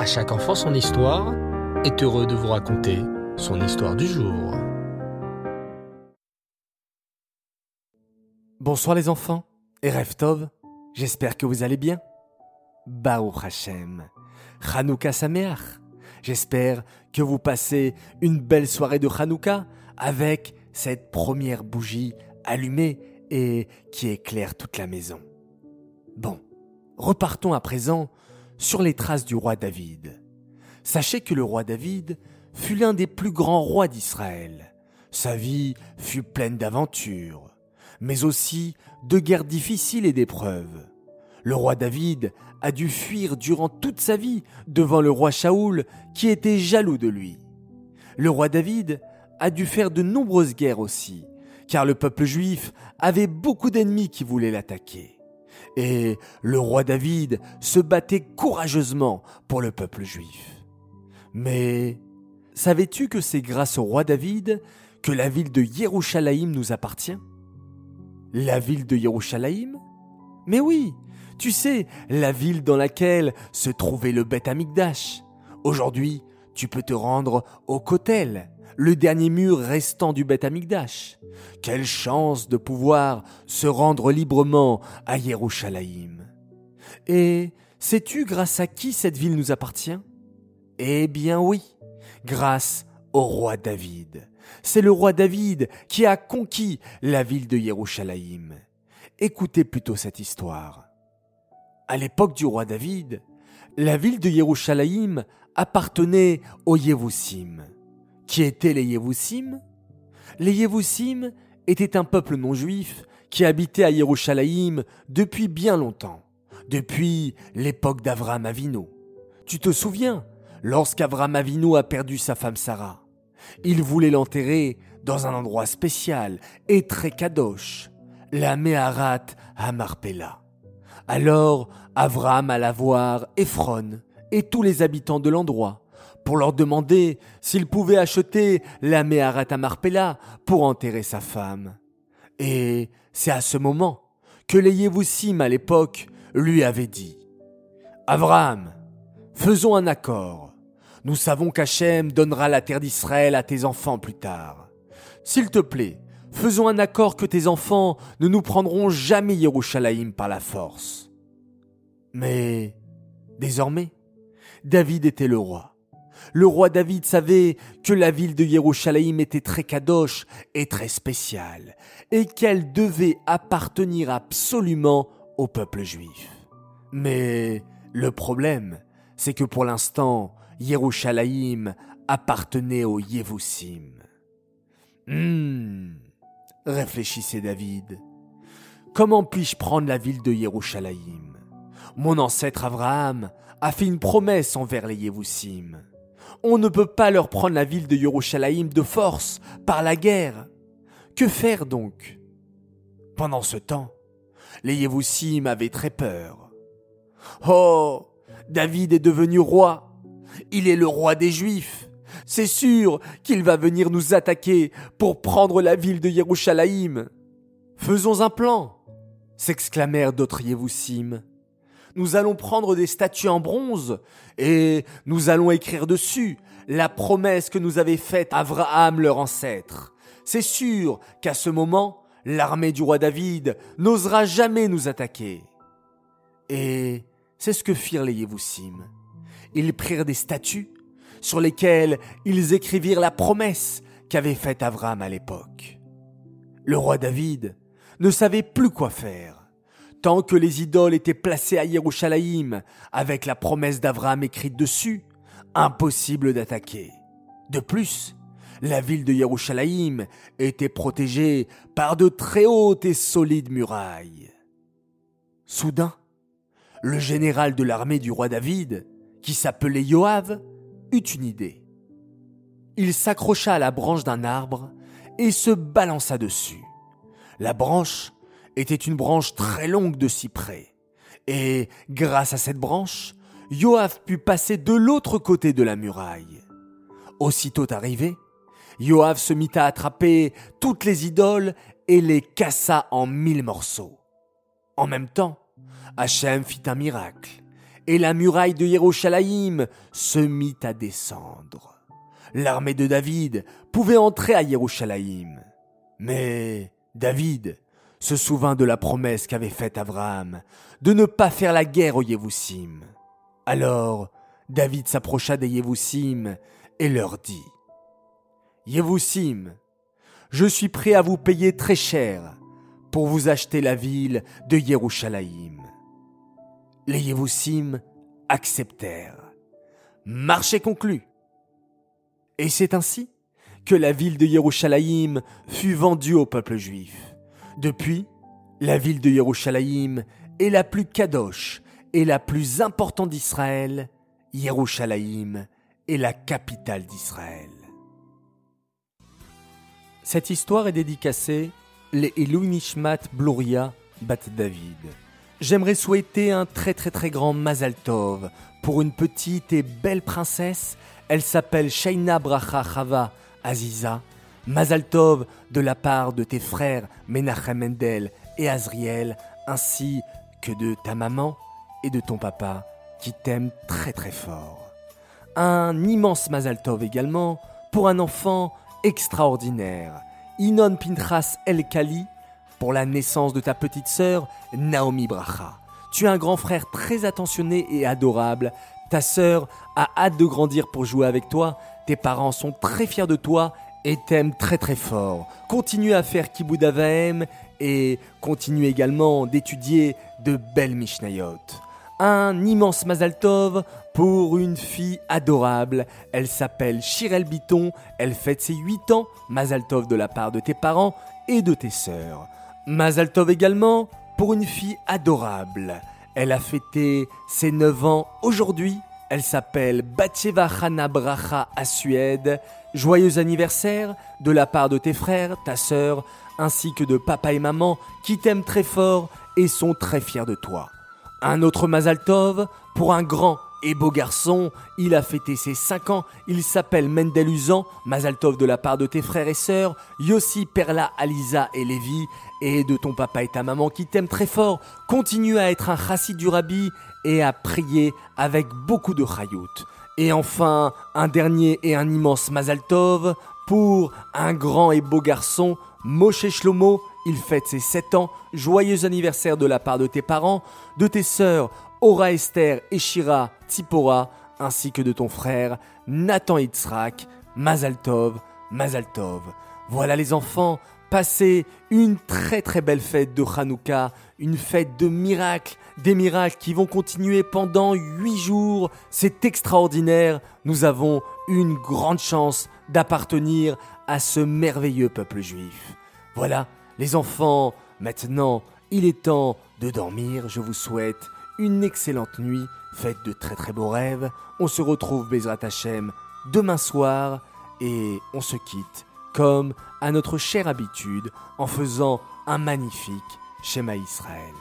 À chaque enfant son histoire est heureux de vous raconter son histoire du jour. Bonsoir les enfants et Tov, j'espère que vous allez bien. Baou Hashem, Hanouka Sameach, j'espère que vous passez une belle soirée de Hanouka avec cette première bougie allumée et qui éclaire toute la maison. Bon, repartons à présent sur les traces du roi David. Sachez que le roi David fut l'un des plus grands rois d'Israël. Sa vie fut pleine d'aventures, mais aussi de guerres difficiles et d'épreuves. Le roi David a dû fuir durant toute sa vie devant le roi Shaoul qui était jaloux de lui. Le roi David a dû faire de nombreuses guerres aussi, car le peuple juif avait beaucoup d'ennemis qui voulaient l'attaquer. Et le roi David se battait courageusement pour le peuple juif. Mais savais-tu que c'est grâce au roi David que la ville de Yerushalayim nous appartient? La ville de Yerushalayim? Mais oui, tu sais, la ville dans laquelle se trouvait le Beth Amikdash. Aujourd'hui, tu peux te rendre au Kotel, le dernier mur restant du Beth Amikdash. Quelle chance de pouvoir se rendre librement à Yerushalayim. Et sais-tu grâce à qui cette ville nous appartient? Eh bien oui, grâce au roi David. C'est le roi David qui a conquis la ville de Yerushalayim. Écoutez plutôt cette histoire. À l'époque du roi David, la ville de Yerushalayim appartenait aux Yévoussim. Qui étaient les Yévoussim Les Yévoussim étaient un peuple non juif qui habitait à Yerushalayim depuis bien longtemps, depuis l'époque d'Avram Avinu. Tu te souviens, lorsqu'Avram Avinu a perdu sa femme Sarah, il voulait l'enterrer dans un endroit spécial et très kadosh, la Meharat Hamarpela. Alors Avram alla voir Ephron et tous les habitants de l'endroit pour leur demander s'ils pouvaient acheter la Meharat Marpella pour enterrer sa femme. Et c'est à ce moment que les Yévoussim à l'époque lui avaient dit Avram, faisons un accord. Nous savons qu'Hachem donnera la terre d'Israël à tes enfants plus tard. S'il te plaît, faisons un accord que tes enfants ne nous prendront jamais Yerushalayim par la force. Mais désormais, David était le roi. Le roi David savait que la ville de Yerushalayim était très kadosh et très spéciale, et qu'elle devait appartenir absolument au peuple juif. Mais le problème, c'est que pour l'instant, Yerushalayim appartenait aux Yevoussim. Hum, réfléchissait David. Comment puis-je prendre la ville de Yerushalayim Mon ancêtre Abraham a fait une promesse envers les Yévoussim. On ne peut pas leur prendre la ville de Yerushalayim de force, par la guerre. Que faire donc? Pendant ce temps, les Yévoussim avaient très peur. Oh, David est devenu roi. Il est le roi des Juifs. C'est sûr qu'il va venir nous attaquer pour prendre la ville de Yerushalayim. Faisons un plan, s'exclamèrent d'autres Yévoussim nous allons prendre des statues en bronze et nous allons écrire dessus la promesse que nous avait faite Abraham leur ancêtre. C'est sûr qu'à ce moment, l'armée du roi David n'osera jamais nous attaquer. Et c'est ce que firent les Yévoussim. Ils prirent des statues sur lesquelles ils écrivirent la promesse qu'avait faite Abraham à l'époque. Le roi David ne savait plus quoi faire tant que les idoles étaient placées à Yerushalayim, avec la promesse d'Abraham écrite dessus, impossible d'attaquer. De plus, la ville de Yerushalayim était protégée par de très hautes et solides murailles. Soudain, le général de l'armée du roi David, qui s'appelait Yoav, eut une idée. Il s'accrocha à la branche d'un arbre et se balança dessus. La branche était une branche très longue de cyprès. Et grâce à cette branche, Yoav put passer de l'autre côté de la muraille. Aussitôt arrivé, Yoav se mit à attraper toutes les idoles et les cassa en mille morceaux. En même temps, Hachem fit un miracle, et la muraille de Yerushalayim se mit à descendre. L'armée de David pouvait entrer à Yerushalayim. Mais David se souvint de la promesse qu'avait faite Abraham de ne pas faire la guerre aux Yévoussim. Alors David s'approcha des Yévoussim et leur dit Yévoussim, je suis prêt à vous payer très cher pour vous acheter la ville de Yerushalayim. Les Yévoussim acceptèrent. Marché conclu. Et c'est ainsi que la ville de Yerushalayim fut vendue au peuple juif. Depuis, la ville de Yerushalayim est la plus kadosh et la plus importante d'Israël. Yerushalayim est la capitale d'Israël. Cette histoire est dédicacée les Elou Nishmat Bloria Bat David. J'aimerais souhaiter un très très très grand Mazal Tov pour une petite et belle princesse. Elle s'appelle Shaina Bracha Chava Aziza. Mazal Tov de la part de tes frères Menachem Mendel et Azriel, ainsi que de ta maman et de ton papa qui t'aiment très très fort. Un immense Mazal Tov également pour un enfant extraordinaire, Inon Pinchas El Kali, pour la naissance de ta petite sœur Naomi Bracha. Tu es un grand frère très attentionné et adorable. Ta sœur a hâte de grandir pour jouer avec toi. Tes parents sont très fiers de toi et t'aiment très très fort. Continue à faire Kibud et continue également d'étudier de belles Mishnayot. Un immense Mazal Tov pour une fille adorable. Elle s'appelle Shirel Biton, elle fête ses 8 ans. Mazal Tov de la part de tes parents et de tes sœurs. Mazal Tov également pour une fille adorable. Elle a fêté ses 9 ans aujourd'hui. Elle s'appelle Batsheva Hana Bracha à Suède. Joyeux anniversaire de la part de tes frères, ta sœur, ainsi que de papa et maman qui t'aiment très fort et sont très fiers de toi. Un autre Mazal Tov pour un grand et beau garçon, il a fêté ses 5 ans, il s'appelle Mendel Uzan, Mazaltov de la part de tes frères et sœurs, Yossi, Perla, Aliza et Lévi, et de ton papa et ta maman qui t'aiment très fort, continue à être un chassid du rabbi et à prier avec beaucoup de chayout. Et enfin, un dernier et un immense Mazaltov pour un grand et beau garçon, Moshe Shlomo, il fête ses 7 ans, joyeux anniversaire de la part de tes parents, de tes sœurs, Ora Esther et Shira Tsipora, ainsi que de ton frère Nathan Itzrak, Mazaltov, Mazaltov. Voilà les enfants, passez une très très belle fête de Hanouka, une fête de miracles, des miracles qui vont continuer pendant huit jours. C'est extraordinaire, nous avons une grande chance d'appartenir à ce merveilleux peuple juif. Voilà, les enfants, maintenant, il est temps de dormir, je vous souhaite une excellente nuit, faites de très très beaux rêves. On se retrouve Bezrat Hachem demain soir et on se quitte comme à notre chère habitude en faisant un magnifique schéma Israël.